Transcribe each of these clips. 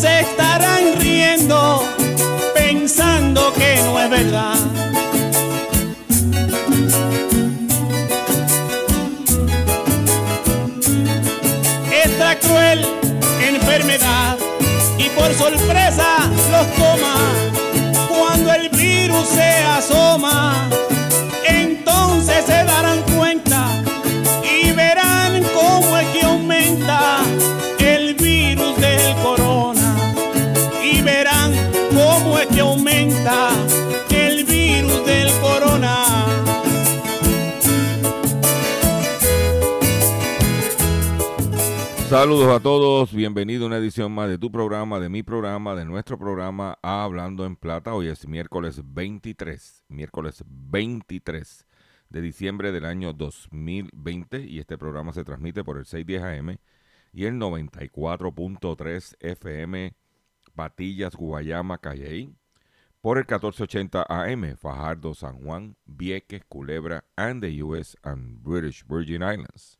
Se estarán riendo, pensando que no es verdad. Esta cruel enfermedad y por sorpresa los toma cuando el virus se asoma, Saludos a todos, bienvenido a una edición más de tu programa, de mi programa, de nuestro programa Hablando en Plata. Hoy es miércoles 23, miércoles 23 de diciembre del año 2020 y este programa se transmite por el 610 AM y el 94.3 FM Patillas, Guayama, Calley, por el 1480 AM Fajardo, San Juan, Vieques, Culebra and the US and British Virgin Islands.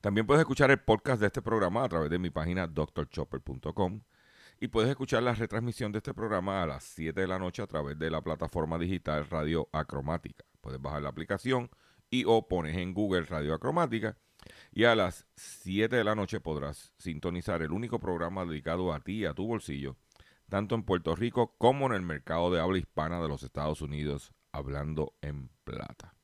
También puedes escuchar el podcast de este programa a través de mi página drchopper.com y puedes escuchar la retransmisión de este programa a las 7 de la noche a través de la plataforma digital Radio Acromática. Puedes bajar la aplicación y o pones en Google Radio Acromática y a las 7 de la noche podrás sintonizar el único programa dedicado a ti y a tu bolsillo, tanto en Puerto Rico como en el mercado de habla hispana de los Estados Unidos, hablando en plata.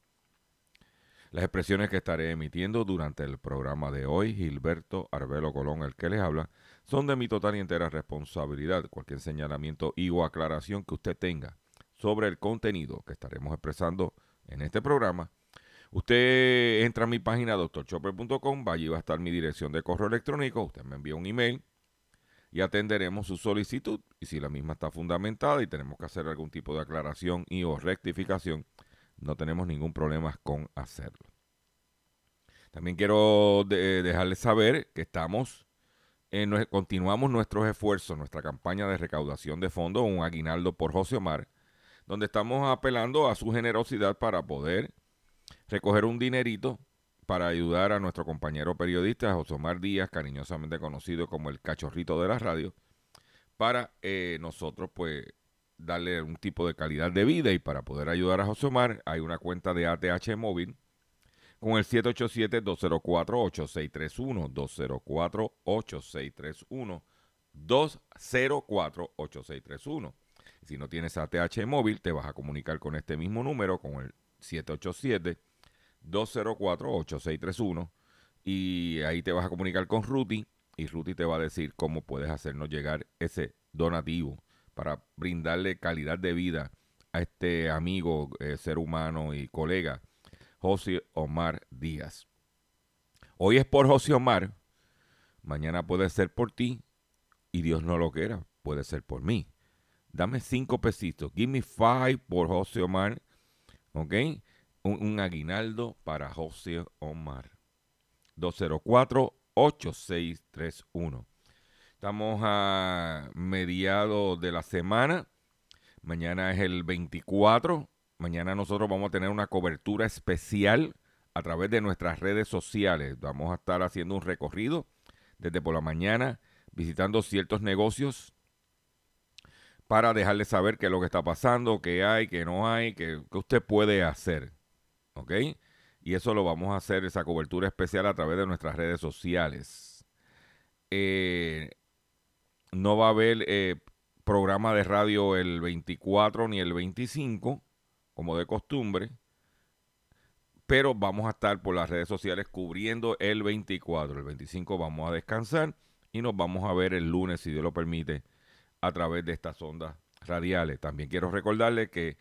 Las expresiones que estaré emitiendo durante el programa de hoy, Gilberto Arbelo Colón, el que les habla, son de mi total y entera responsabilidad. Cualquier señalamiento y o aclaración que usted tenga sobre el contenido que estaremos expresando en este programa Usted entra a mi página doctorchopper.com, allí va a estar mi dirección de correo electrónico, usted me envía un email y atenderemos su solicitud. Y si la misma está fundamentada y tenemos que hacer algún tipo de aclaración y o rectificación, no tenemos ningún problema con hacerlo. También quiero dejarles saber que estamos, en, continuamos nuestros esfuerzos, nuestra campaña de recaudación de fondos, un aguinaldo por José Omar, donde estamos apelando a su generosidad para poder recoger un dinerito para ayudar a nuestro compañero periodista José Omar Díaz, cariñosamente conocido como el cachorrito de la radio, para eh, nosotros pues darle un tipo de calidad de vida y para poder ayudar a José Omar hay una cuenta de ATH móvil con el 787-204-8631, 204-8631, 204-8631. Si no tienes ATH móvil, te vas a comunicar con este mismo número, con el 787-204-8631 y ahí te vas a comunicar con Ruti y Ruti te va a decir cómo puedes hacernos llegar ese donativo para brindarle calidad de vida a este amigo, eh, ser humano y colega, José Omar Díaz. Hoy es por José Omar, mañana puede ser por ti y Dios no lo quiera, puede ser por mí. Dame cinco pesitos. Give me five por José Omar ¿Ok? Un, aguinaldo para José Omar. 204-8631. Estamos a mediados de la semana. Mañana es el 24. Mañana nosotros vamos a tener una cobertura especial a través de nuestras redes sociales. Vamos a estar haciendo un recorrido desde por la mañana, visitando ciertos negocios para dejarle saber qué es lo que está pasando, qué hay, qué no hay, qué, qué usted puede hacer. ¿Ok? Y eso lo vamos a hacer, esa cobertura especial a través de nuestras redes sociales. Eh, no va a haber eh, programa de radio el 24 ni el 25, como de costumbre. Pero vamos a estar por las redes sociales cubriendo el 24. El 25 vamos a descansar y nos vamos a ver el lunes, si Dios lo permite, a través de estas ondas radiales. También quiero recordarles que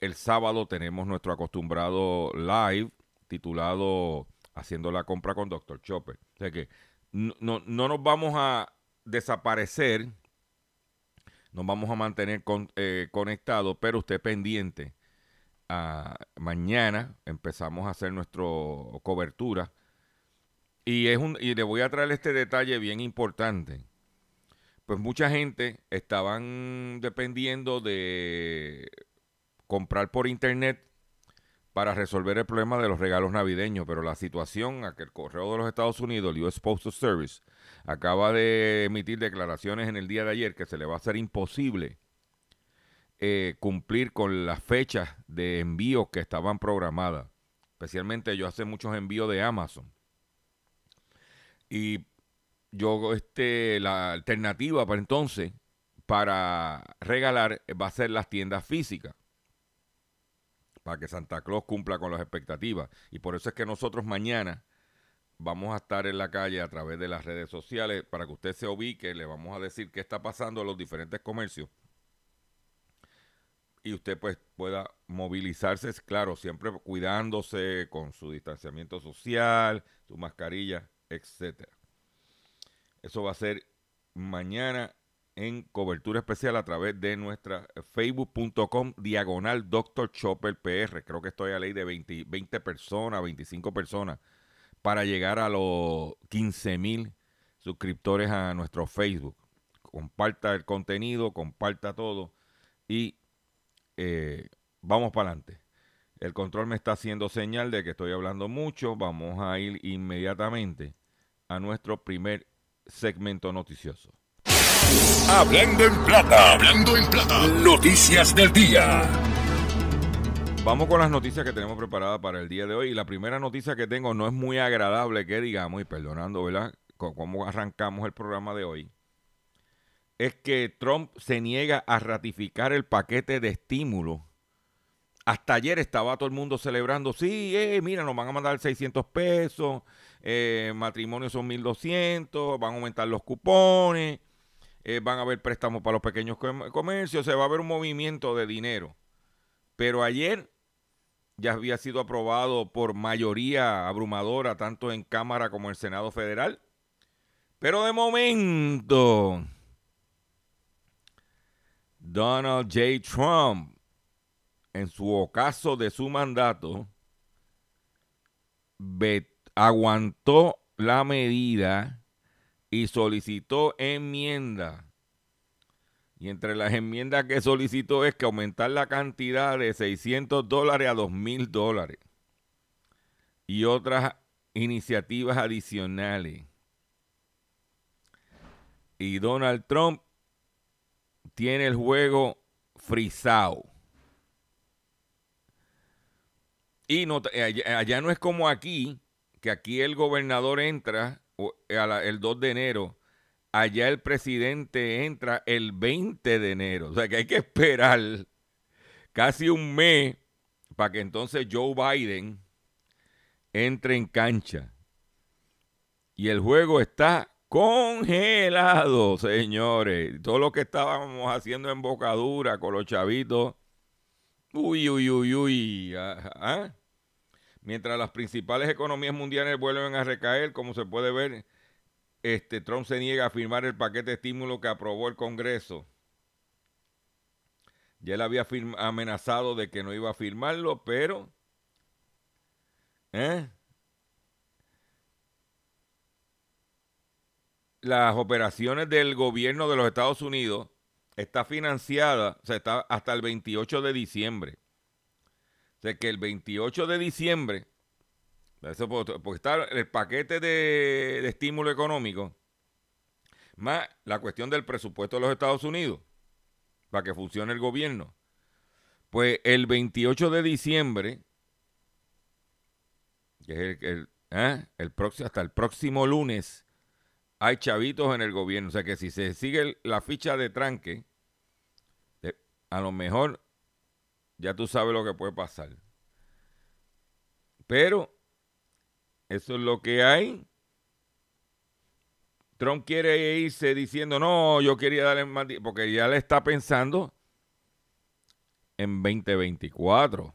el sábado tenemos nuestro acostumbrado live titulado Haciendo la compra con Dr. Chopper. O sea que no, no, nos vamos a desaparecer, nos vamos a mantener eh, conectados, pero usted pendiente. Ah, mañana empezamos a hacer nuestra cobertura. Y, es un, y le voy a traer este detalle bien importante. Pues mucha gente estaban dependiendo de comprar por internet para resolver el problema de los regalos navideños, pero la situación a que el correo de los Estados Unidos, el US Postal Service, acaba de emitir declaraciones en el día de ayer que se le va a hacer imposible eh, cumplir con las fechas de envío que estaban programadas. Especialmente yo hace muchos envíos de Amazon. Y yo, este, la alternativa para entonces, para regalar, va a ser las tiendas físicas para que Santa Claus cumpla con las expectativas. Y por eso es que nosotros mañana vamos a estar en la calle a través de las redes sociales para que usted se ubique, le vamos a decir qué está pasando en los diferentes comercios. Y usted pues pueda movilizarse, claro, siempre cuidándose con su distanciamiento social, su mascarilla, etcétera. Eso va a ser mañana en cobertura especial a través de nuestra facebook.com diagonal Dr. Chopper PR. Creo que estoy a ley de 20, 20 personas, 25 personas para llegar a los 15 mil suscriptores a nuestro Facebook. Comparta el contenido, comparta todo y eh, vamos para adelante. El control me está haciendo señal de que estoy hablando mucho. Vamos a ir inmediatamente a nuestro primer segmento noticioso. Hablando en plata, hablando en plata. Noticias del día. Vamos con las noticias que tenemos preparadas para el día de hoy. Y la primera noticia que tengo no es muy agradable que digamos, y perdonando, ¿verdad? cómo arrancamos el programa de hoy. Es que Trump se niega a ratificar el paquete de estímulo. Hasta ayer estaba todo el mundo celebrando, sí, eh, mira, nos van a mandar 600 pesos, eh, matrimonios son 1200, van a aumentar los cupones. Eh, van a haber préstamos para los pequeños comercios, se va a haber un movimiento de dinero. Pero ayer ya había sido aprobado por mayoría abrumadora, tanto en Cámara como en Senado Federal. Pero de momento, Donald J. Trump, en su ocaso de su mandato, aguantó la medida y solicitó enmienda. Y entre las enmiendas que solicitó es que aumentar la cantidad de 600 dólares a 2 mil dólares. Y otras iniciativas adicionales. Y Donald Trump tiene el juego frisado. Y no, allá no es como aquí, que aquí el gobernador entra el 2 de enero, allá el presidente entra el 20 de enero. O sea que hay que esperar casi un mes para que entonces Joe Biden entre en cancha. Y el juego está congelado, señores. Todo lo que estábamos haciendo en bocadura con los chavitos. Uy, uy, uy, uy. ¿ah? Mientras las principales economías mundiales vuelven a recaer, como se puede ver, este, Trump se niega a firmar el paquete de estímulo que aprobó el Congreso. Ya él había amenazado de que no iba a firmarlo, pero... ¿eh? Las operaciones del gobierno de los Estados Unidos está financiada, o sea, está hasta el 28 de diciembre de que el 28 de diciembre, porque está el paquete de, estímulo económico, más la cuestión del presupuesto de los Estados Unidos. para que funcione el gobierno. Pues el 28 de diciembre, que es el, ¿eh? próximo, hasta el próximo lunes, hay chavitos en el gobierno. O sea que si se sigue la ficha de tranque, a lo mejor ya tú sabes lo que puede pasar. Pero eso es lo que hay. Trump quiere irse diciendo, no, yo quería darle más, porque ya le está pensando en 2024.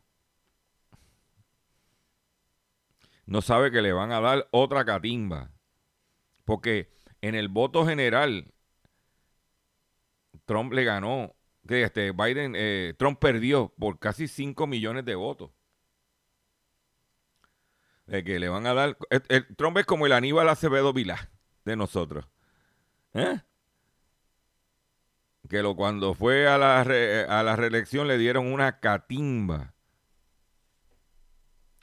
No sabe que le van a dar otra catimba. Porque en el voto general, Trump le ganó, que este Biden, eh, Trump perdió por casi 5 millones de votos. De que le van a dar. Trump es como el Aníbal Acevedo Vilá de nosotros. ¿Eh? Que lo, cuando fue a la, a la reelección le dieron una catimba.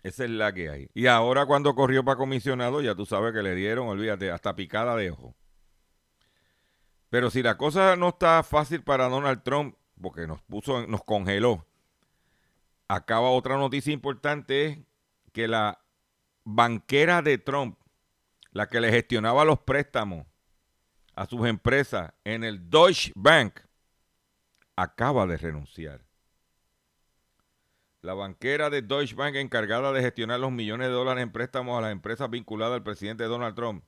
Esa es la que hay. Y ahora cuando corrió para comisionado, ya tú sabes que le dieron, olvídate, hasta picada de ojo. Pero si la cosa no está fácil para Donald Trump, porque nos puso, nos congeló, acaba otra noticia importante, es que la banquera de Trump, la que le gestionaba los préstamos a sus empresas en el Deutsche Bank, acaba de renunciar. La banquera de Deutsche Bank encargada de gestionar los millones de dólares en préstamos a las empresas vinculadas al presidente Donald Trump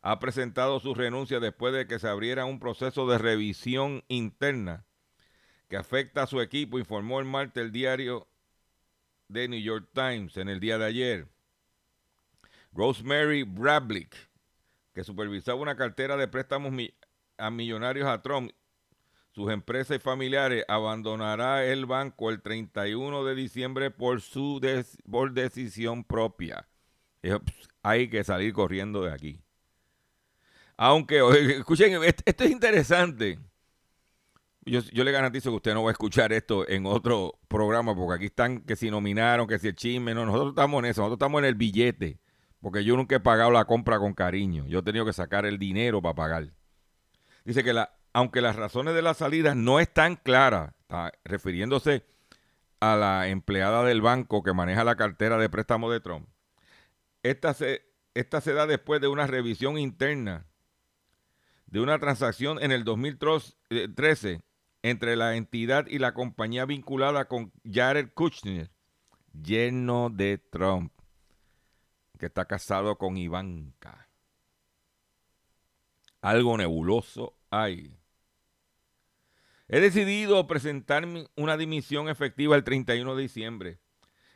ha presentado su renuncia después de que se abriera un proceso de revisión interna que afecta a su equipo, informó el martes el diario The New York Times en el día de ayer. Rosemary Brablick, que supervisaba una cartera de préstamos a millonarios a Trump, sus empresas y familiares, abandonará el banco el 31 de diciembre por su por decisión propia. Hay que salir corriendo de aquí. Aunque, escuchen, esto es interesante. Yo, le garantizo que usted no va a escuchar esto en otro programa, porque aquí están que si nominaron, que si el chisme, no, nosotros estamos en eso, nosotros estamos en el billete. Porque yo nunca he pagado la compra con cariño. Yo he tenido que sacar el dinero para pagar. Dice que la, aunque las razones de la salida no están claras, está refiriéndose a la empleada del banco que maneja la cartera de préstamo de Trump, esta se, esta se da después de una revisión interna de una transacción en el 2013 entre la entidad y la compañía vinculada con Jared Kushner, lleno de Trump que está casado con Ivanka. Algo nebuloso hay. He decidido presentar una dimisión efectiva el 31 de diciembre.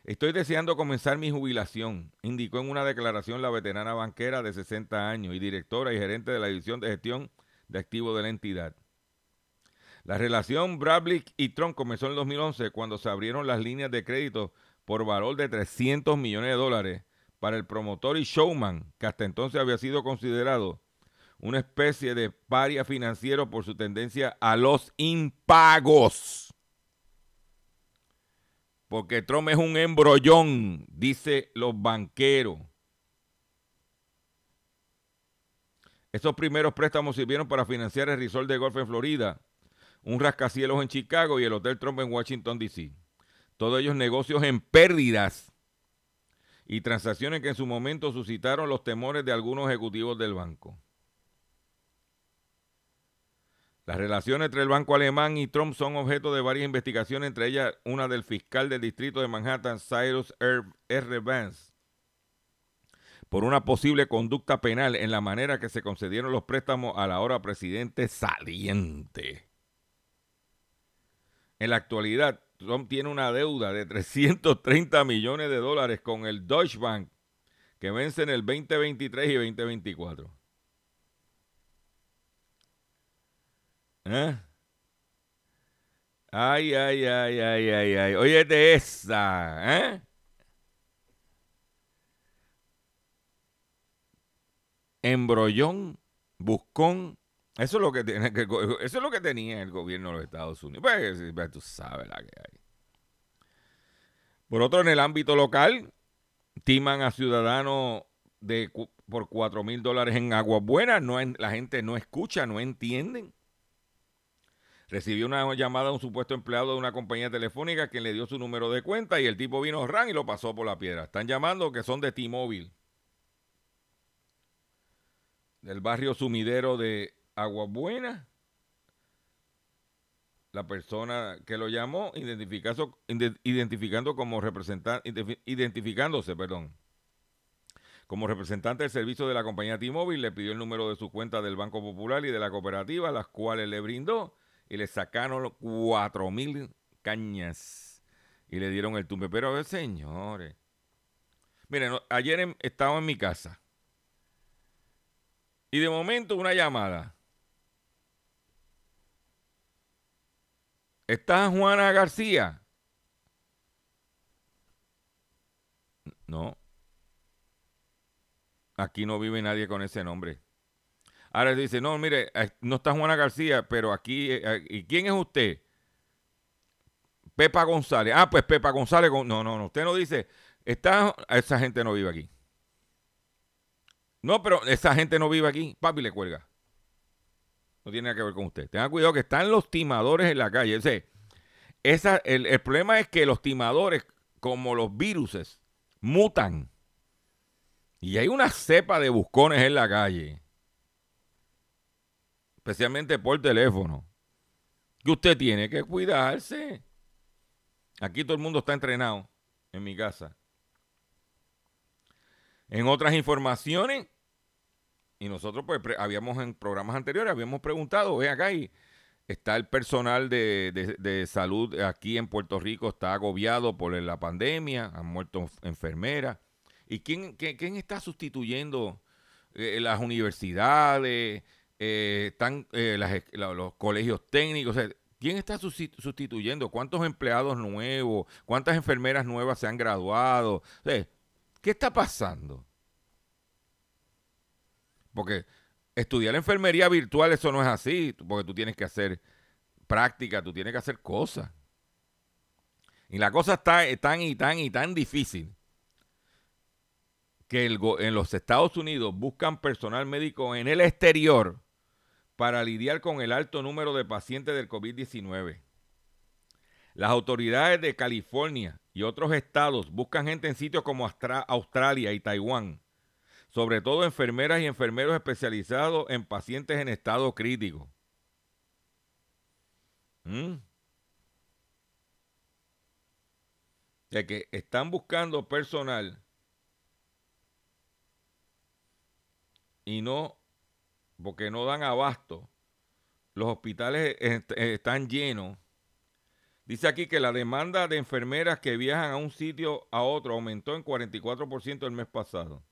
Estoy deseando comenzar mi jubilación, indicó en una declaración la veterana banquera de 60 años y directora y gerente de la división de gestión de activos de la entidad. La relación Brablick y Trump comenzó en el 2011 cuando se abrieron las líneas de crédito por valor de 300 millones de dólares para el promotor y showman, que hasta entonces había sido considerado una especie de paria financiero por su tendencia a los impagos. Porque Trump es un embrollón, dice los banqueros. Esos primeros préstamos sirvieron para financiar el resort de golf en Florida, un rascacielos en Chicago y el Hotel Trump en Washington, D.C. Todos ellos negocios en pérdidas y transacciones que en su momento suscitaron los temores de algunos ejecutivos del banco. Las relaciones entre el banco alemán y Trump son objeto de varias investigaciones, entre ellas una del fiscal del distrito de Manhattan, Cyrus R. Vance, por una posible conducta penal en la manera que se concedieron los préstamos a la hora presidente saliente. En la actualidad, Tiene una deuda de 330 millones de dólares con el Deutsche Bank que vence en el 2023 y 2024. ¿Eh? Ay, ay, ay, ay, ay, ay. Óyete esa, ¿eh? Embrollón, buscón, eso es lo que tiene que eso es lo que tenía el gobierno de los Estados Unidos. Pues, pues, tú sabes la que hay. Por otro, en el ámbito local, timan a ciudadanos de por cuatro mil dólares en aguas buenas. No, la gente no escucha, no entienden. Recibió una llamada de un supuesto empleado de una compañía telefónica que le dio su número de cuenta y el tipo vino ran y lo pasó por la piedra. Están llamando que son de T-Mobile. Del barrio sumidero de Aguabuena. La persona que lo llamó, identificando como representante, identificándose, perdón, como representante del servicio de la compañía T-Mobile, le pidió el número de su cuenta del Banco Popular y de la cooperativa, las cuales le brindó y le sacaron cuatro mil cañas y le dieron el tumbe. Pero, ver, señores, miren, ayer estaba en mi casa y de momento una llamada. ¿Está Juana García? No. Aquí no vive nadie con ese nombre. Ahora dice, no, mire, eh, no está Juana García, pero aquí, eh, ¿y quién es usted? Pepa González. Ah, pues Pepa González. No, no, no. Usted no dice, está, esa gente no vive aquí. No, pero esa gente no vive aquí. Papi le cuelga. No tiene nada que ver con usted. Tenga cuidado que están los timadores en la calle. Ese, esa, el, el problema es que los timadores, como los viruses, mutan. Y hay una cepa de buscones en la calle, especialmente por teléfono, que usted tiene que cuidarse. Aquí todo el mundo está entrenado en mi casa. En otras informaciones, y nosotros pues habíamos en programas anteriores, habíamos preguntado, ve acá y está el personal de, de, salud aquí en Puerto Rico, está agobiado por la pandemia, han muerto enfermeras. ¿Y quién, quién, está sustituyendo eh, las universidades, eh, están, eh, los colegios técnicos? ¿Quién está sustituyendo? ¿Cuántos empleados nuevos? ¿Cuántas enfermeras nuevas se han graduado? ¿Qué está pasando? Porque estudiar enfermería virtual, eso no es así, porque tú tienes que hacer práctica, tú tienes que hacer cosas. Y la cosa está tan y tan y tan difícil que en los Estados Unidos buscan personal médico en el exterior para lidiar con el alto número de pacientes del COVID-19. Las autoridades de California y otros estados buscan gente en sitios como Australia y Taiwán, sobre todo enfermeras y enfermeros especializados en pacientes en estado crítico. ¿Mm? De que están buscando personal y no, porque no dan abasto, los hospitales están llenos. Dice aquí que la demanda de enfermeras que viajan a un sitio a otro aumentó en 44% el mes pasado.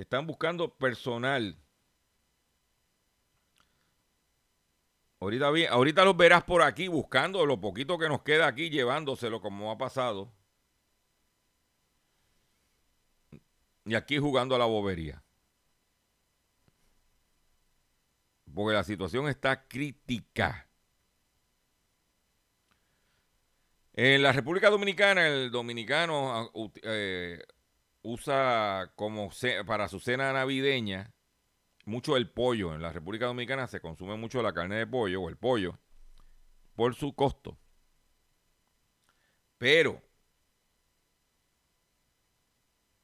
Están buscando personal. Ahorita, ahorita los verás por aquí buscando lo poquito que nos queda aquí, llevándoselo como ha pasado. Y aquí jugando a la bobería. Porque la situación está crítica. En la República Dominicana, el dominicano eh, usa como para su cena navideña mucho el pollo. En la República Dominicana se consume mucho la carne de pollo o el pollo por su costo. Pero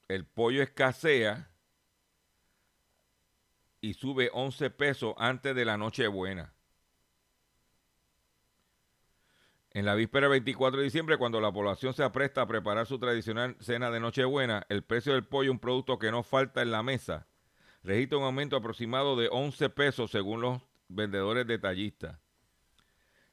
el pollo escasea y sube 11 pesos antes de la Nochebuena. En la víspera 24 de diciembre, cuando la población se apresta a preparar su tradicional cena de Nochebuena, el precio del pollo, un producto que no falta en la mesa, registra un aumento aproximado de 11 pesos según los vendedores detallistas.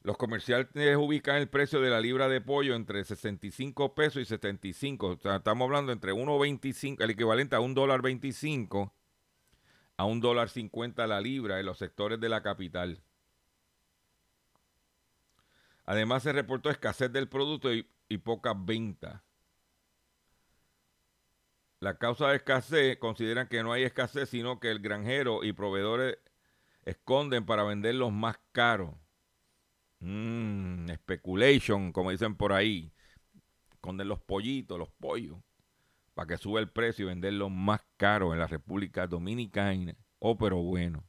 Los comerciantes ubican el precio de la libra de pollo entre 65 pesos y 75. estamos hablando entre 1.25, el equivalente a un dólar 25 a un dólar 50 la libra en los sectores de la capital. Además se reportó escasez del producto y, y ventas. La causa de escasez consideran que no hay escasez, sino que el granjero y proveedores esconden para venderlos más caros. Mmm, speculation, como dicen por ahí. Esconden los pollitos, los pollos, para que sube el precio y venderlos más caros en la República Dominicana. Oh, pero bueno.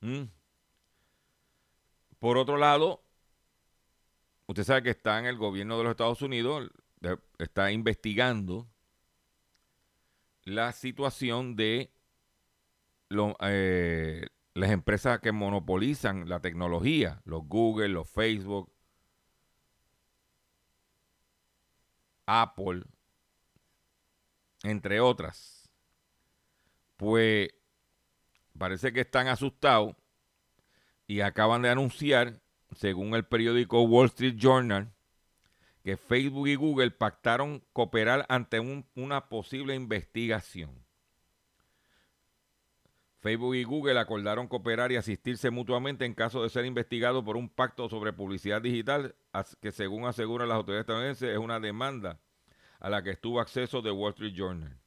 Mm. Por otro lado, usted sabe que está en el gobierno de los Estados Unidos, está investigando la situación de eh, las empresas que monopolizan la tecnología, los Google, los Facebook, Apple, entre otras. Pues parece que están asustados y acaban de anunciar, según el periódico Wall Street Journal, que Facebook y Google pactaron cooperar ante una posible investigación. Facebook y Google acordaron cooperar y asistirse mutuamente en caso de ser investigados por un pacto sobre publicidad digital que según aseguran las autoridades estadounidenses es una demanda a la que estuvo acceso de Wall Street Journal.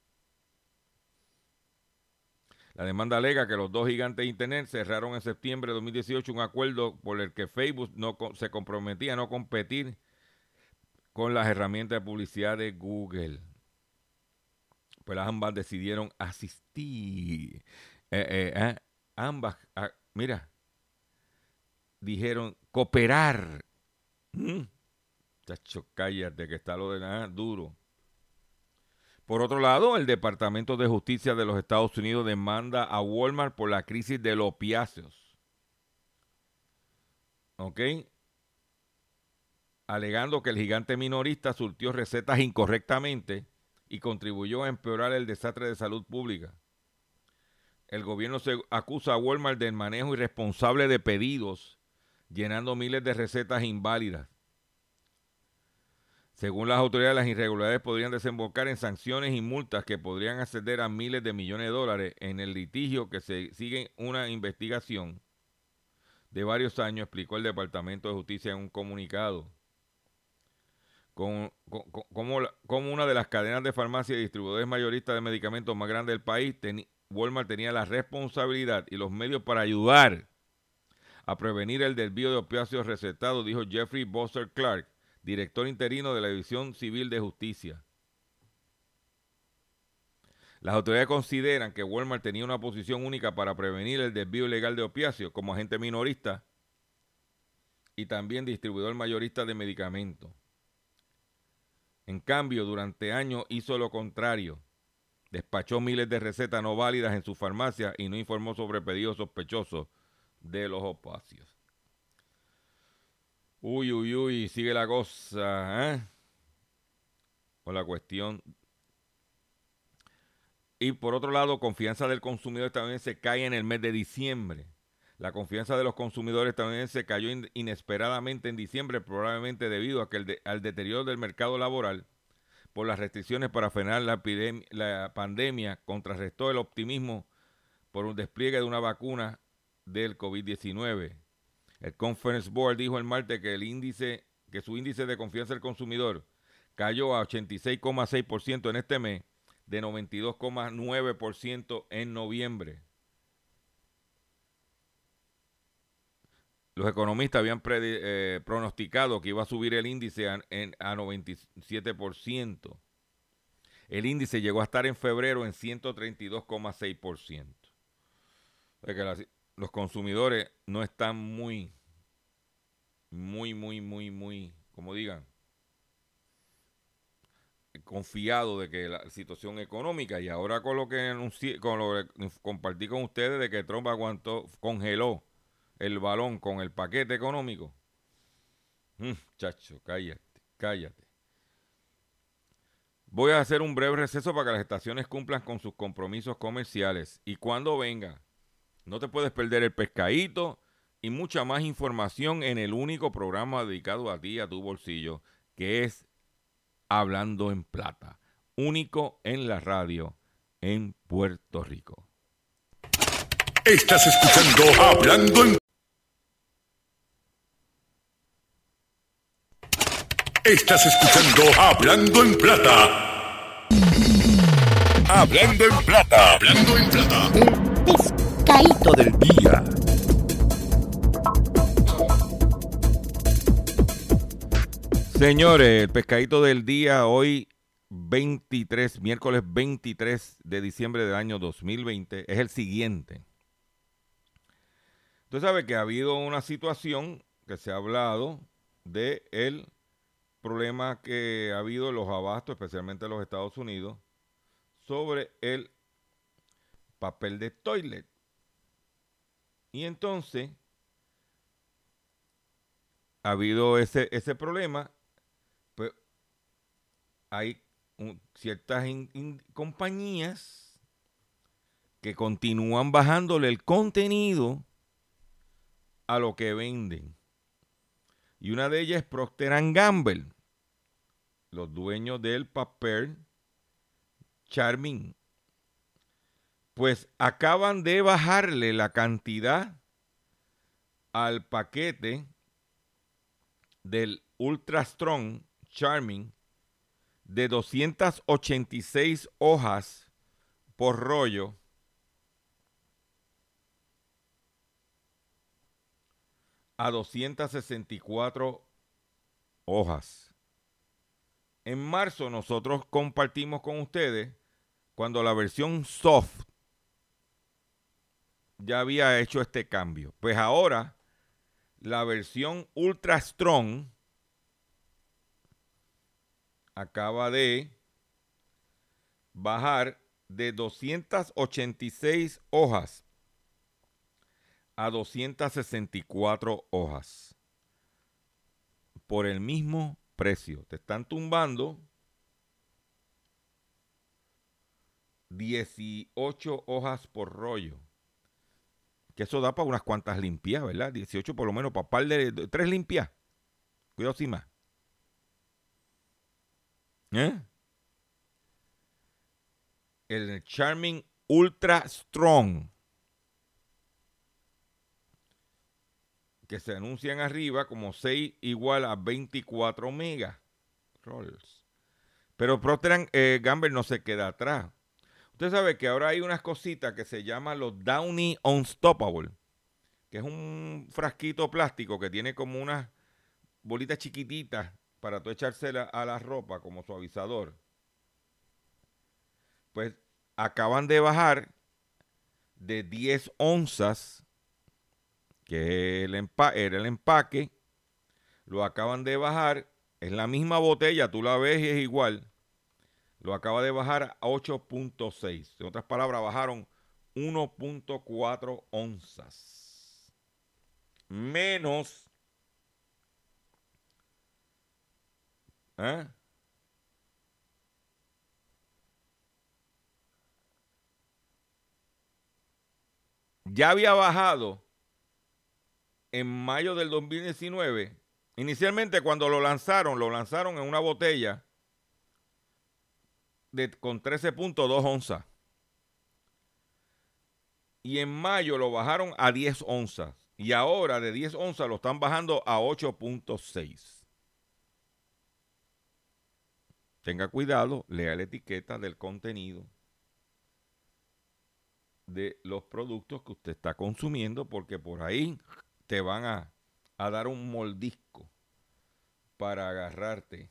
La demanda alega que los dos gigantes de Internet cerraron en septiembre de 2018 un acuerdo por el que Facebook no, se comprometía a no competir con las herramientas de publicidad de Google. Pues ambas decidieron asistir. Eh, eh, eh, ambas, ah, mira, dijeron cooperar. Mm. Chacho, cállate que está lo de nada duro. Por otro lado, el Departamento de Justicia de los Estados Unidos demanda a Walmart por la crisis de los opiáceos. ¿Ok? Alegando que el gigante minorista surtió recetas incorrectamente y contribuyó a empeorar el desastre de salud pública. El gobierno se acusa a Walmart del manejo irresponsable de pedidos, llenando miles de recetas inválidas. Según las autoridades, las irregularidades podrían desembocar en sanciones y multas que podrían ascender a miles de millones de dólares en el litigio que se sigue una investigación de varios años, explicó el Departamento de Justicia en un comunicado. Como, una de las cadenas de farmacia y distribuidores mayoristas de medicamentos más grandes del país, Walmart tenía la responsabilidad y los medios para ayudar a prevenir el desvío de opiáceos recetados, dijo Jeffrey Bosser Clark, director interino de la División Civil de Justicia. Las autoridades consideran que Walmart tenía una posición única para prevenir el desvío ilegal de opiáceos como agente minorista y también distribuidor mayorista de medicamentos. En cambio, durante años hizo lo contrario. Despachó miles de recetas no válidas en su farmacia y no informó sobre pedidos sospechosos de los opiáceos. Uy, uy, uy, sigue la cosa, ¿eh? Con la cuestión. Y por otro lado, confianza del consumidor estadounidense cae en el mes de diciembre. La confianza de los consumidores estadounidenses cayó inesperadamente en diciembre, probablemente debido a que al deterioro del mercado laboral por las restricciones para frenar la, la pandemia contrarrestó el optimismo por un despliegue de una vacuna del COVID-19. El Conference Board dijo el martes que el índice, que su índice de confianza del consumidor cayó a 86,6% en este mes, de 92,9% en noviembre. Los economistas habían eh, pronosticado que iba a subir el índice a, 97%. El índice llegó a estar en febrero en 132,6%. que los consumidores no están muy muy, muy, muy, muy, como digan, confiado de que la situación económica y ahora con lo que con lo que compartí con ustedes de que Trump aguantó, congeló el balón con el paquete económico. Mm, chacho, cállate, cállate. Voy a hacer un breve receso para que las estaciones cumplan con sus compromisos comerciales. Y cuando venga, no te puedes perder el pescadito y mucha más información en el único programa dedicado a ti, a tu bolsillo, que es Hablando en Plata, único en la radio en Puerto Rico. Estás escuchando Hablando en Estás escuchando Hablando en Plata. Hablando en Plata. Hablando en Plata. El pescadito del día. Señores, el pescadito del día hoy 23, miércoles 23 de diciembre del año 2020 es el siguiente. Usted sabe que ha habido una situación que se ha hablado de el problema que ha habido en los abastos, especialmente en los Estados Unidos, sobre el papel de toilet. Y entonces ha habido ese, ese problema, pues hay ciertas compañías que continúan bajándole el contenido a lo que venden. Y una de ellas es Procter Gamble, los dueños del papel Charming. Pues acaban de bajarle la cantidad al paquete del Ultra Strong Charming de 286 hojas por rollo a 264 hojas. En marzo nosotros compartimos con ustedes cuando la versión soft ya había hecho este cambio. Pues ahora la versión ultra strong acaba de bajar de 286 hojas a 264 hojas por el mismo precio. Te están tumbando 18 hojas por rollo. Que eso da para unas cuantas limpias, ¿verdad? 18 por lo menos para par de, tres limpias. Cuidado sin más. ¿Eh? El Charming Ultra Strong que se anuncian arriba como 6 igual a 24 megas. Pero Procter eh, Gamble no se queda atrás. Usted sabe que ahora hay unas cositas que se llaman los Downy Unstoppable, que es un frasquito plástico que tiene como unas bolitas chiquititas para tú echársela a la ropa como suavizador. Pues acaban de bajar de 10 onzas que era el empaque, lo acaban de bajar, es la misma botella, tú la ves y es igual, lo acaba de bajar a 8.6. En otras palabras, bajaron 1.4 onzas. Menos. ¿eh? Ya había bajado en mayo del 2019. Inicialmente cuando lo lanzaron, lo lanzaron en una botella de, con 13.2 onzas. Y en mayo lo bajaron a 10 onzas. Y ahora de 10 onzas lo están bajando a 8.6. Tenga cuidado, lea la etiqueta del contenido de los productos que usted está consumiendo porque por ahí te van a, dar un moldisco para agarrarte.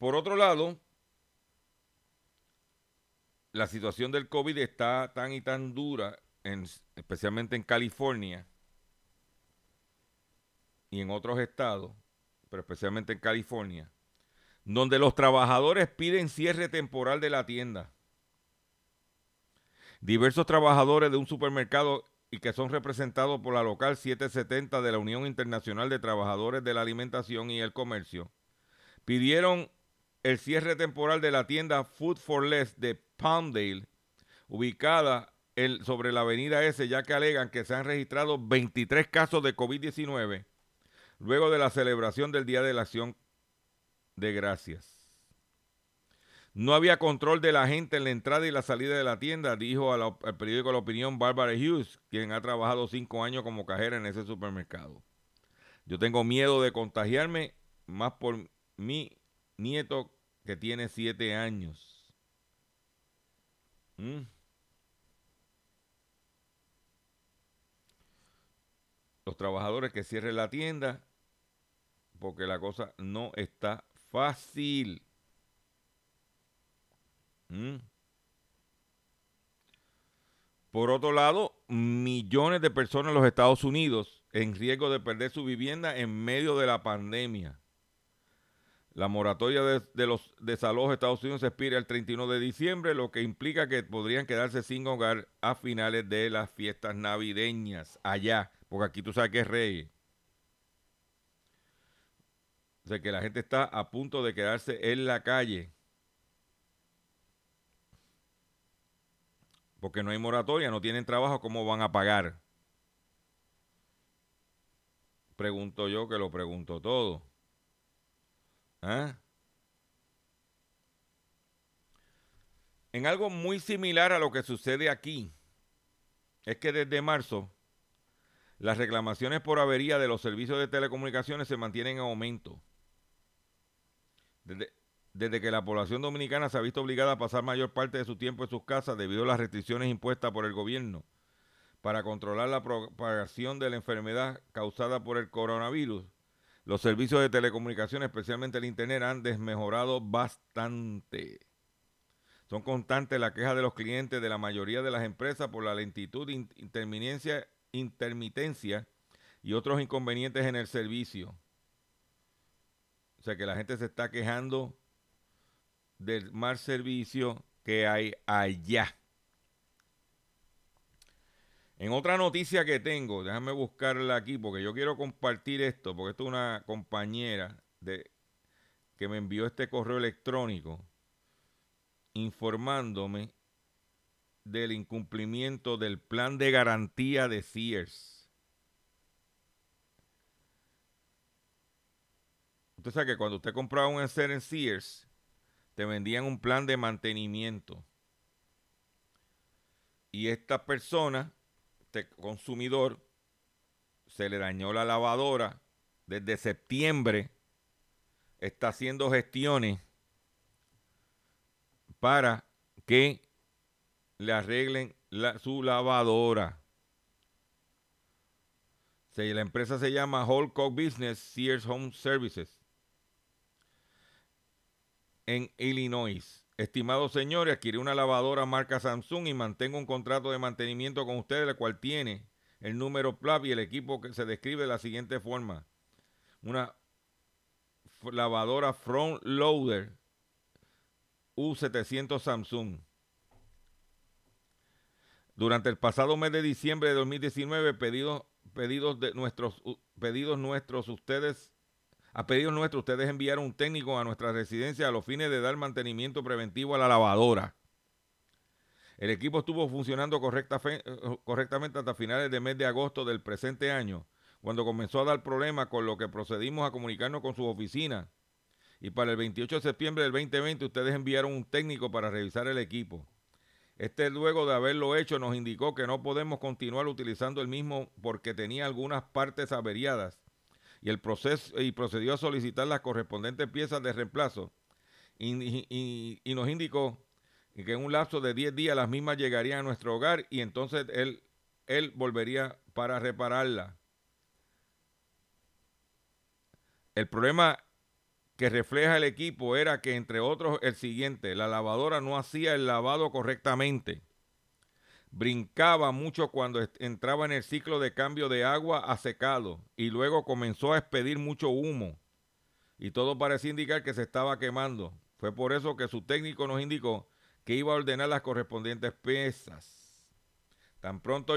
Por otro lado, la situación del COVID está tan y tan dura, en, especialmente en California y en otros estados, pero especialmente en California, donde los trabajadores piden cierre temporal de la tienda. Diversos trabajadores de un supermercado y que son representados por la local 770 de la Unión Internacional de Trabajadores de la Alimentación y el Comercio, pidieron el cierre temporal de la tienda Food for Less de Palmdale, ubicada sobre la avenida S, ya que alegan que se han registrado 23 casos de COVID-19 luego de la celebración del Día de la Acción de Gracias. No había control de la gente en la entrada y la salida de la tienda, dijo al periódico La Opinión Barbara Hughes, quien ha trabajado cinco años como cajera en ese supermercado. Yo tengo miedo de contagiarme más por mi nieto que tiene siete años. ¿Mm? Los trabajadores que cierren la tienda porque la cosa no está fácil. Mm. Por otro lado, millones de personas en los Estados Unidos en riesgo de perder su vivienda en medio de la pandemia. La moratoria de, los desalojos de Estados Unidos expira el 31 de diciembre, lo que implica que podrían quedarse sin hogar a finales de las fiestas navideñas allá, porque aquí tú sabes que es rey. O sea que la gente está a punto de quedarse en la calle. Porque no hay moratoria, no tienen trabajo, ¿cómo van a pagar? Pregunto yo que lo pregunto todo. ¿Ah? En algo muy similar a lo que sucede aquí, es que desde marzo las reclamaciones por avería de los servicios de telecomunicaciones se mantienen en aumento. Desde, desde que la población dominicana se ha visto obligada a pasar mayor parte de su tiempo en sus casas debido a las restricciones impuestas por el gobierno para controlar la propagación de la enfermedad causada por el coronavirus, los servicios de telecomunicaciones, especialmente el Internet, han desmejorado bastante. Son constantes las quejas de los clientes de la mayoría de las empresas por la lentitud, intermitencia, intermitencia y otros inconvenientes en el servicio. O sea que la gente se está quejando del mal servicio que hay allá. En otra noticia que tengo, déjame buscarla aquí porque yo quiero compartir esto, porque esto es una compañera de, que me envió este correo electrónico informándome del incumplimiento del plan de garantía de Sears. Usted sabe que cuando usted compraba un enser en Sears, te vendían un plan de mantenimiento. Y esta persona, este consumidor, se le dañó la lavadora desde septiembre. Está haciendo gestiones para que le arreglen su lavadora. la empresa se llama Holcock Business Sears Home Services en Illinois. Estimados señores, adquirí una lavadora marca Samsung y mantengo un contrato de mantenimiento con ustedes, el cual tiene el número PLAP y el equipo que se describe de la siguiente forma. Una lavadora front loader U700 Samsung. Durante el pasado mes de diciembre de 2019, pedidos, pedidos de nuestros pedidos nuestros ustedes a pedido nuestro, ustedes enviaron un técnico a nuestra residencia a los fines de dar mantenimiento preventivo a la lavadora. El equipo estuvo funcionando correctamente hasta finales del mes de agosto del presente año, cuando comenzó a dar problemas con lo que procedimos a comunicarnos con su oficina. Y para el 28 de septiembre del 2020 ustedes enviaron un técnico para revisar el equipo. Este luego de haberlo hecho nos indicó que no podemos continuar utilizando el mismo porque tenía algunas partes averiadas y el proceso y procedió a solicitar las correspondientes piezas de reemplazo y, nos indicó que en un lapso de 10 días las mismas llegarían a nuestro hogar y entonces él, él volvería para repararla. El problema que refleja el equipo era que, entre otros, el siguiente, la lavadora no hacía el lavado correctamente brincaba mucho cuando entraba en el ciclo de cambio de agua a secado y luego comenzó a expedir mucho humo y todo parecía indicar que se estaba quemando. Fue por eso que su técnico nos indicó que iba a ordenar las correspondientes piezas. Tan pronto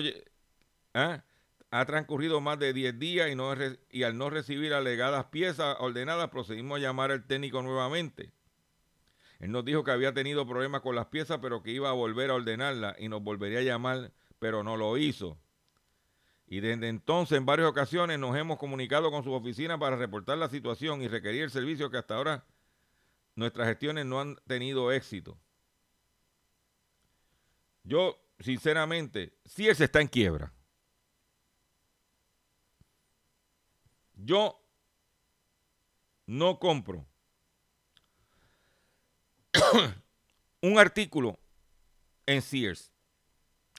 ¿ah? ha transcurrido más de 10 días y, no, y al no recibir alegadas piezas ordenadas procedimos a llamar al técnico nuevamente. Él nos dijo que había tenido problemas con las piezas, pero que iba a volver a ordenarlas y nos volvería a llamar, pero no lo hizo. Y desde entonces, en varias ocasiones, nos hemos comunicado con su oficina para reportar la situación y requerir el servicio que hasta ahora nuestras gestiones no han tenido éxito. Yo, sinceramente, si él se está en quiebra. Yo no compro un artículo en Sears.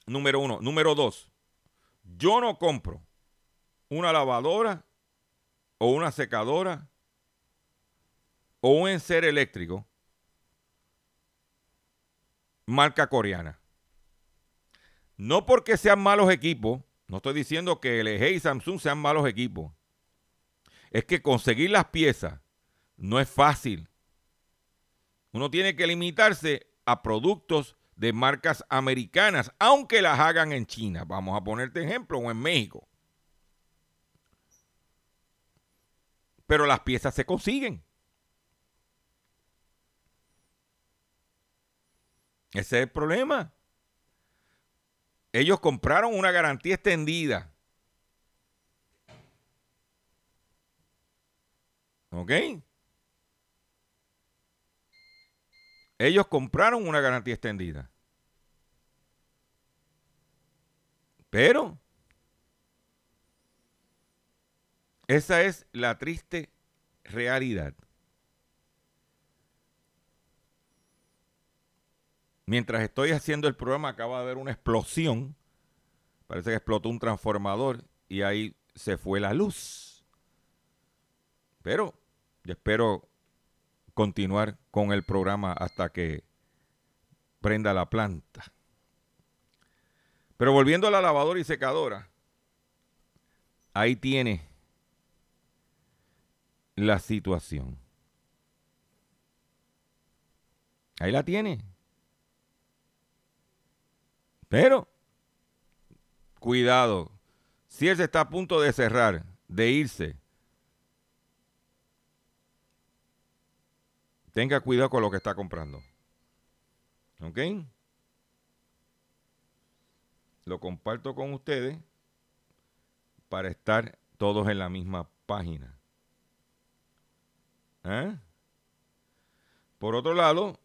Número uno. Número dos. Yo no compro una lavadora o una secadora o un enser eléctrico marca coreana. No porque sean malos equipos, no estoy diciendo que LG y Samsung sean malos equipos. Es que conseguir las piezas no es fácil. Uno tiene que limitarse a productos de marcas americanas, aunque las hagan en China. Vamos a ponerte ejemplo, o en México. Pero las piezas se consiguen. Ese es el problema. Ellos compraron una garantía extendida. ¿Ok? Ellos compraron una garantía extendida. Pero esa es la triste realidad. Mientras estoy haciendo el programa acaba de haber una explosión. Parece que explotó un transformador y ahí se fue la luz. Pero yo espero continuar con el programa hasta que prenda la planta. Pero volviendo a la lavadora y secadora, ahí tiene la situación. Ahí la tiene. Pero, cuidado, si él se está a punto de cerrar, de irse, Tenga cuidado con lo que está comprando. ¿Ok? Lo comparto con ustedes para estar todos en la misma página. ¿Eh? Por otro lado,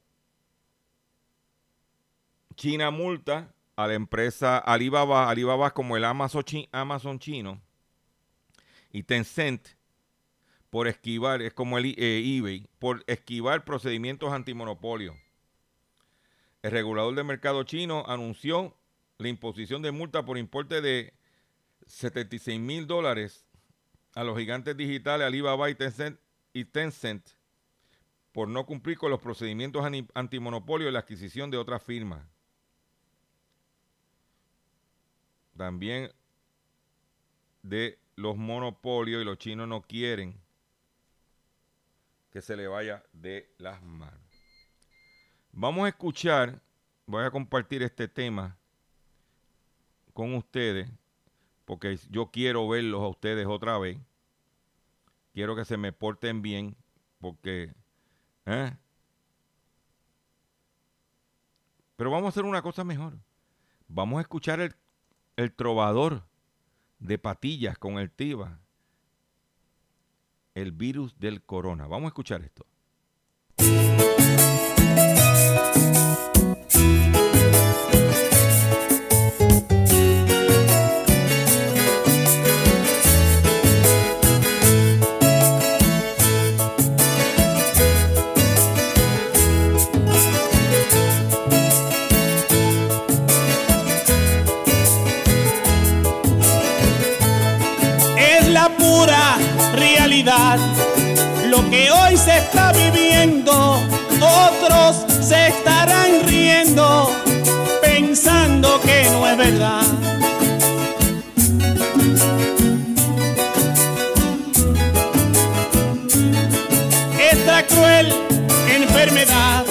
China multa a la empresa Alibaba, Alibaba como el Amazon, Amazon chino y Tencent por esquivar, es como el eh, eBay, por esquivar procedimientos antimonopolio. El regulador del mercado chino anunció la imposición de multa por importe de 76 mil dólares a los gigantes digitales Alibaba y Tencent, y Tencent por no cumplir con los procedimientos antimonopolio y la adquisición de otras firmas. También de los monopolios y los chinos no quieren que se le vaya de las manos. Vamos a escuchar, voy a compartir este tema con ustedes, porque yo quiero verlos a ustedes otra vez. Quiero que se me porten bien, porque... ¿eh? Pero vamos a hacer una cosa mejor. Vamos a escuchar el, el trovador de patillas con el tiba el virus del corona. Vamos a escuchar esto. Que hoy se está viviendo, otros se estarán riendo, pensando que no es verdad. Esta cruel enfermedad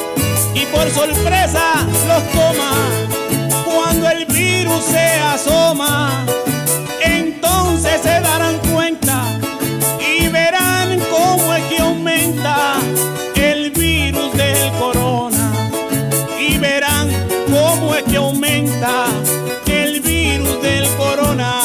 y por sorpresa los toma cuando el virus se asoma, entonces se darán cuenta aumenta el virus del corona.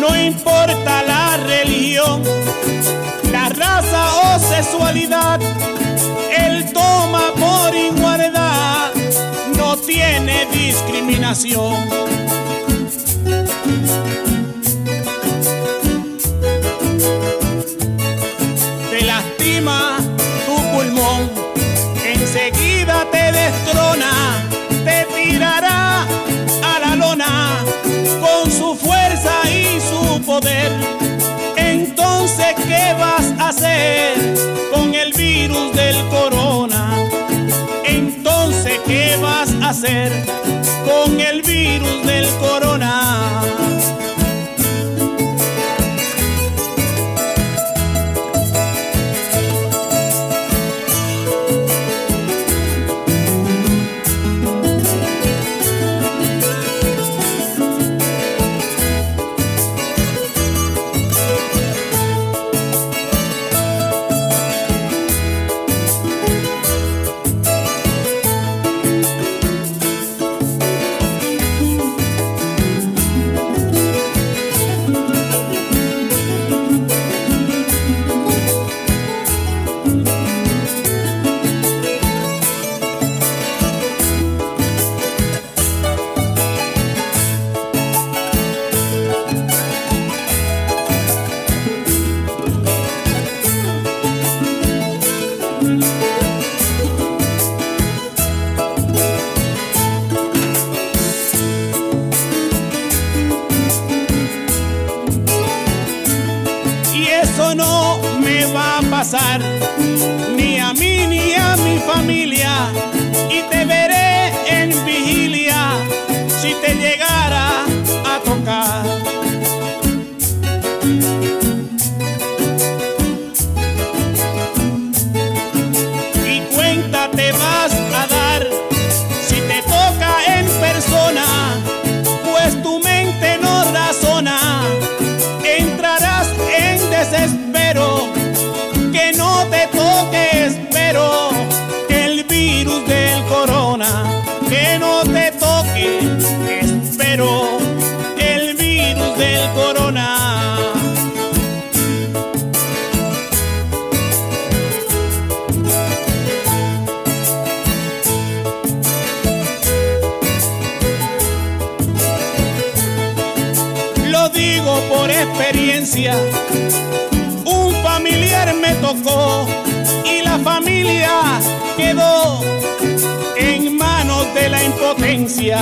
No importa la religión, la raza o sexualidad toma por igualdad, no tiene discriminación. Entonces, ¿qué vas a hacer con el virus del corona? Entonces, ¿qué vas a hacer con el virus del corona? Corona. Lo digo por experiencia. Un familiar me tocó y la familia quedó en manos de la impotencia.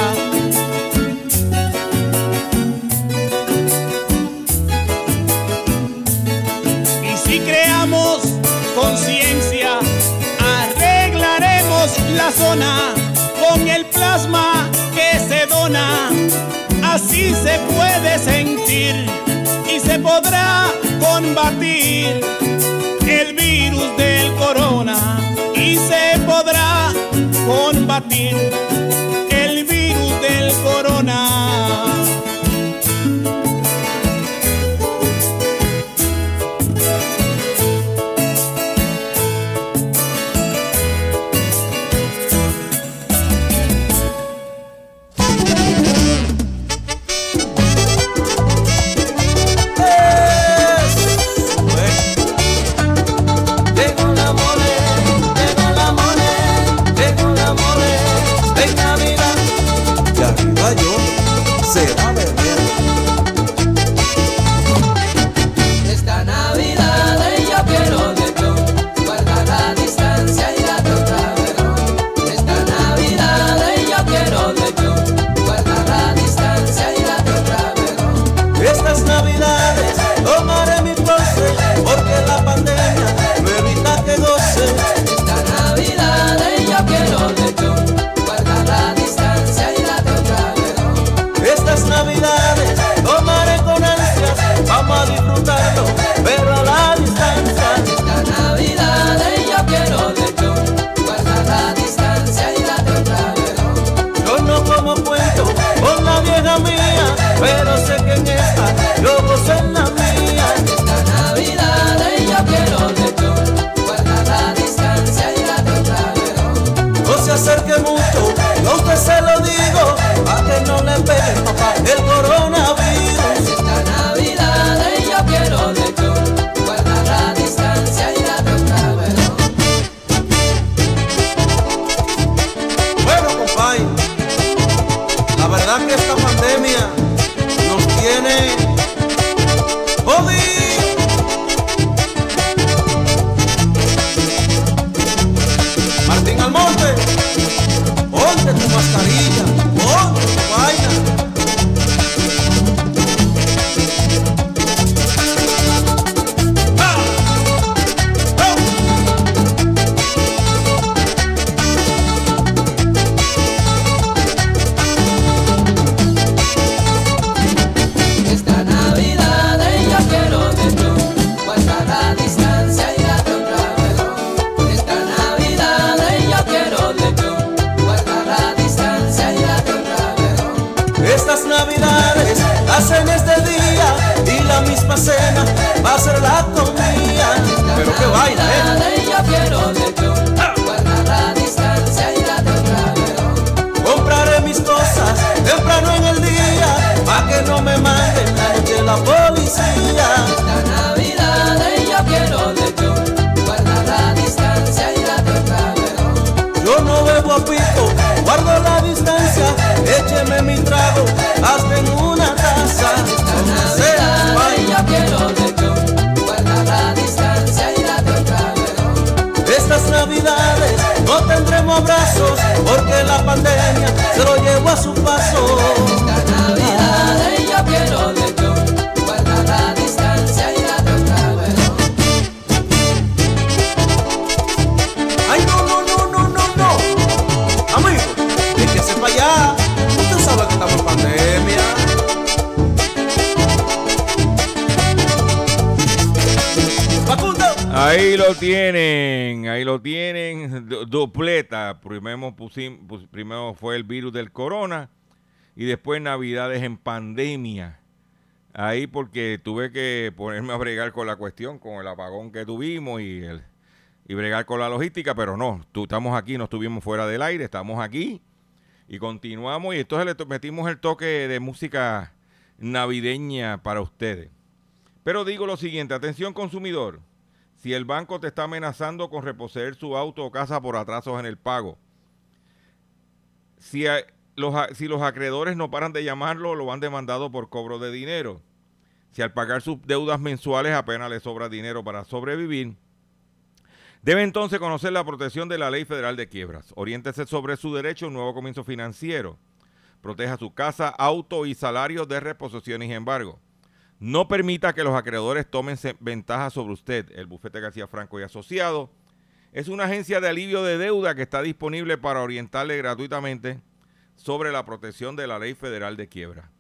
Con el plasma que se dona. Así se puede sentir y se podrá combatir el virus del corona y se podrá combatir el virus del corona. va a ser la comida. Pero que baila, eh. ¿eh? Yo quiero legión, guardar distancia y la del Compraré mis cosas temprano en el día, pa' que no me manden la la policía. Esta Navidad eh, yo quiero de legión, guardar la distancia y la del Yo no bebo a pito, guardo la distancia, écheme mi trago, hasta Estas navidades no tendremos abrazos, porque la pandemia se lo llevó a su paso. Esta Navidad yo quiero Ahí lo tienen, ahí lo tienen, du- dupleta. Primero, primero fue el virus del corona y después Navidades en pandemia. Ahí porque tuve que ponerme a bregar con la cuestión, con el apagón que tuvimos y, el, y bregar con la logística, pero no, tú, estamos aquí, no estuvimos fuera del aire, estamos aquí y continuamos y entonces le metimos el toque de música navideña para ustedes. Pero digo lo siguiente, atención consumidor, si el banco te está amenazando con reposeer su auto o casa por atrasos en el pago, si, los acreedores no paran de llamarlo, lo han demandado por cobro de dinero. Si al pagar sus deudas mensuales apenas le sobra dinero para sobrevivir, debe entonces conocer la protección de la Ley Federal de Quiebras. Oriéntese sobre su derecho a un nuevo comienzo financiero. Proteja su casa, auto y salario de reposición y embargo. No permita que los acreedores tomen ventaja sobre usted. El bufete García Franco y Asociado es una agencia de alivio de deuda que está disponible para orientarle gratuitamente sobre la protección de la ley federal de quiebra.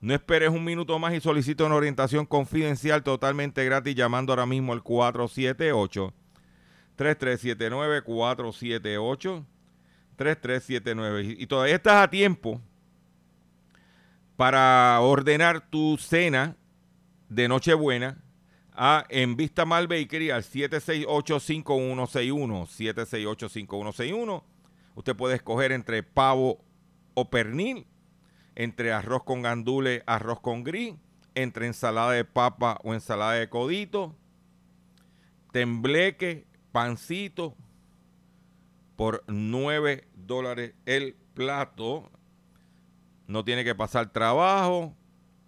No esperes un minuto más y solicita una orientación confidencial totalmente gratis llamando ahora mismo al 478 3379 478 3379 y y todavía estás a tiempo para ordenar tu cena de Nochebuena a en Vista Mal Bakery al 768-5161. 768-5161. Usted puede escoger entre pavo o pernil, entre arroz con gandule, arroz con gris, entre ensalada de papa o ensalada de codito, tembleque, pancito, por 9 dólares el plato. No tiene que pasar trabajo,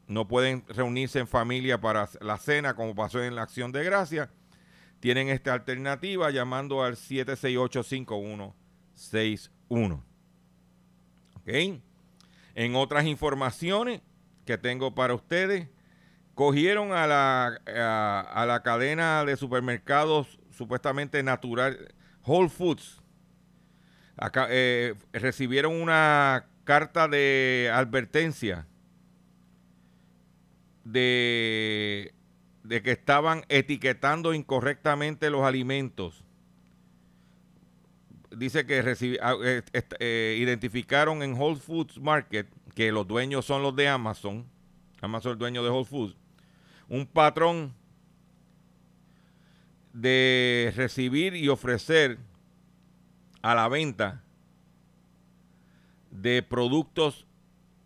no pueden reunirse en familia para la cena como pasó en la acción de gracia. Tienen esta alternativa llamando al 768-5161. ¿Ok? En otras informaciones que tengo para ustedes, cogieron a la, a, la cadena de supermercados supuestamente natural, Whole Foods. Eh, recibieron una carta de advertencia de, que estaban etiquetando incorrectamente los alimentos. Dice que ah, eh, eh, identificaron en Whole Foods Market, que los dueños son los de Amazon, Amazon es el dueño de Whole Foods, un patrón de recibir y ofrecer a la venta de productos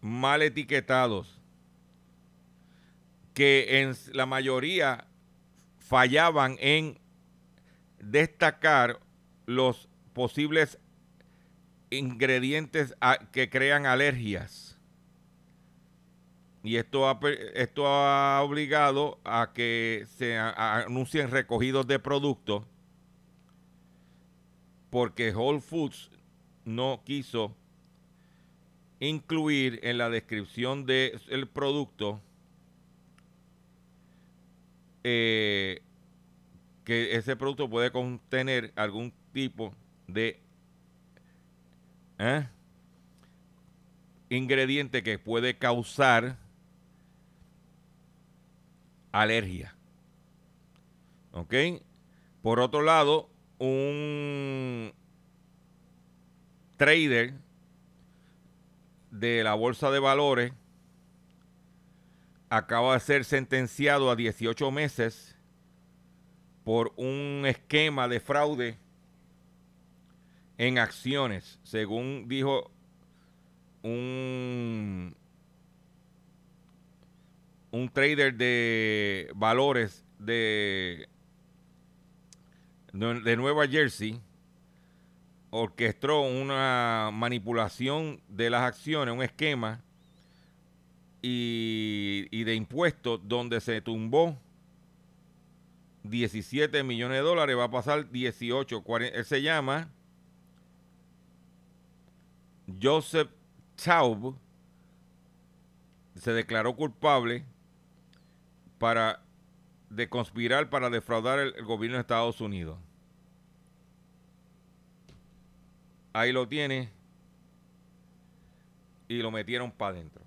mal etiquetados que en la mayoría fallaban en destacar los posibles ingredientes que crean alergias. Y esto ha, esto ha obligado a que se anuncien recogidos de productos porque Whole Foods no quiso incluir en la descripción del producto eh, que ese producto puede contener algún tipo de ¿eh? ingrediente que puede causar alergia. ¿Ok? Por otro lado, un trader de la bolsa de valores acaba de ser sentenciado a 18 meses por un esquema de fraude en acciones, según dijo un, un trader de valores de, de Nueva Jersey, orquestó una manipulación de las acciones, un esquema y, de impuestos donde se tumbó 17 millones de dólares, va a pasar 18. 40, él se llama Joseph Taub. Se declaró culpable para de conspirar para defraudar el, el gobierno de Estados Unidos. Ahí lo tiene. Y lo metieron para adentro.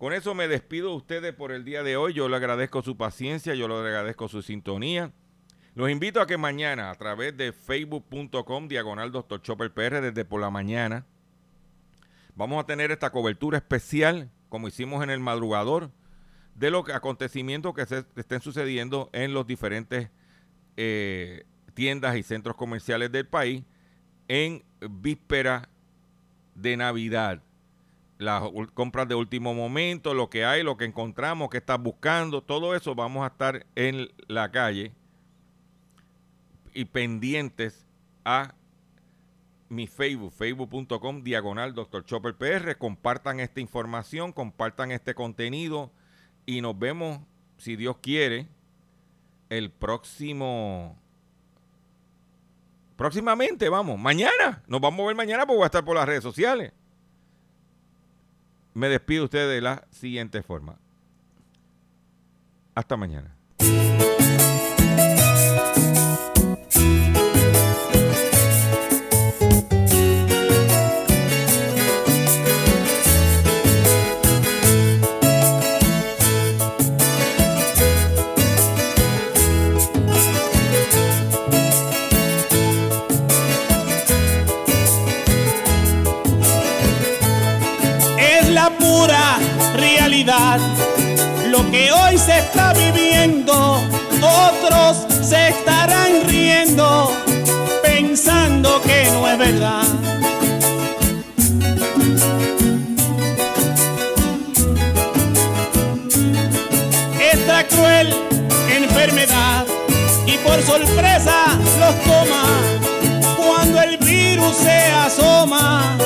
Con eso me despido de ustedes por el día de hoy. Yo le agradezco su paciencia, yo le agradezco su sintonía. Los invito a que mañana a través de facebook.com diagonal Dr. Chopper PR desde por la mañana vamos a tener esta cobertura especial como hicimos en el madrugador de los acontecimientos que se estén sucediendo en los diferentes eh, tiendas y centros comerciales del país en víspera de Navidad las compras de último momento, lo que hay, lo que encontramos, qué estás buscando, todo eso vamos a estar en la calle y pendientes a mi Facebook, facebook.com diagonal Dr. Chopper PR. Compartan esta información, compartan este contenido y nos vemos, si Dios quiere, el próximo. Próximamente, vamos, mañana. Nos vamos a ver mañana porque voy a estar por las redes sociales me despido usted de la siguiente forma. Hasta mañana. Hoy se está viviendo, otros se estarán riendo, pensando que no es verdad. Esta cruel enfermedad y por sorpresa los toma cuando el virus se asoma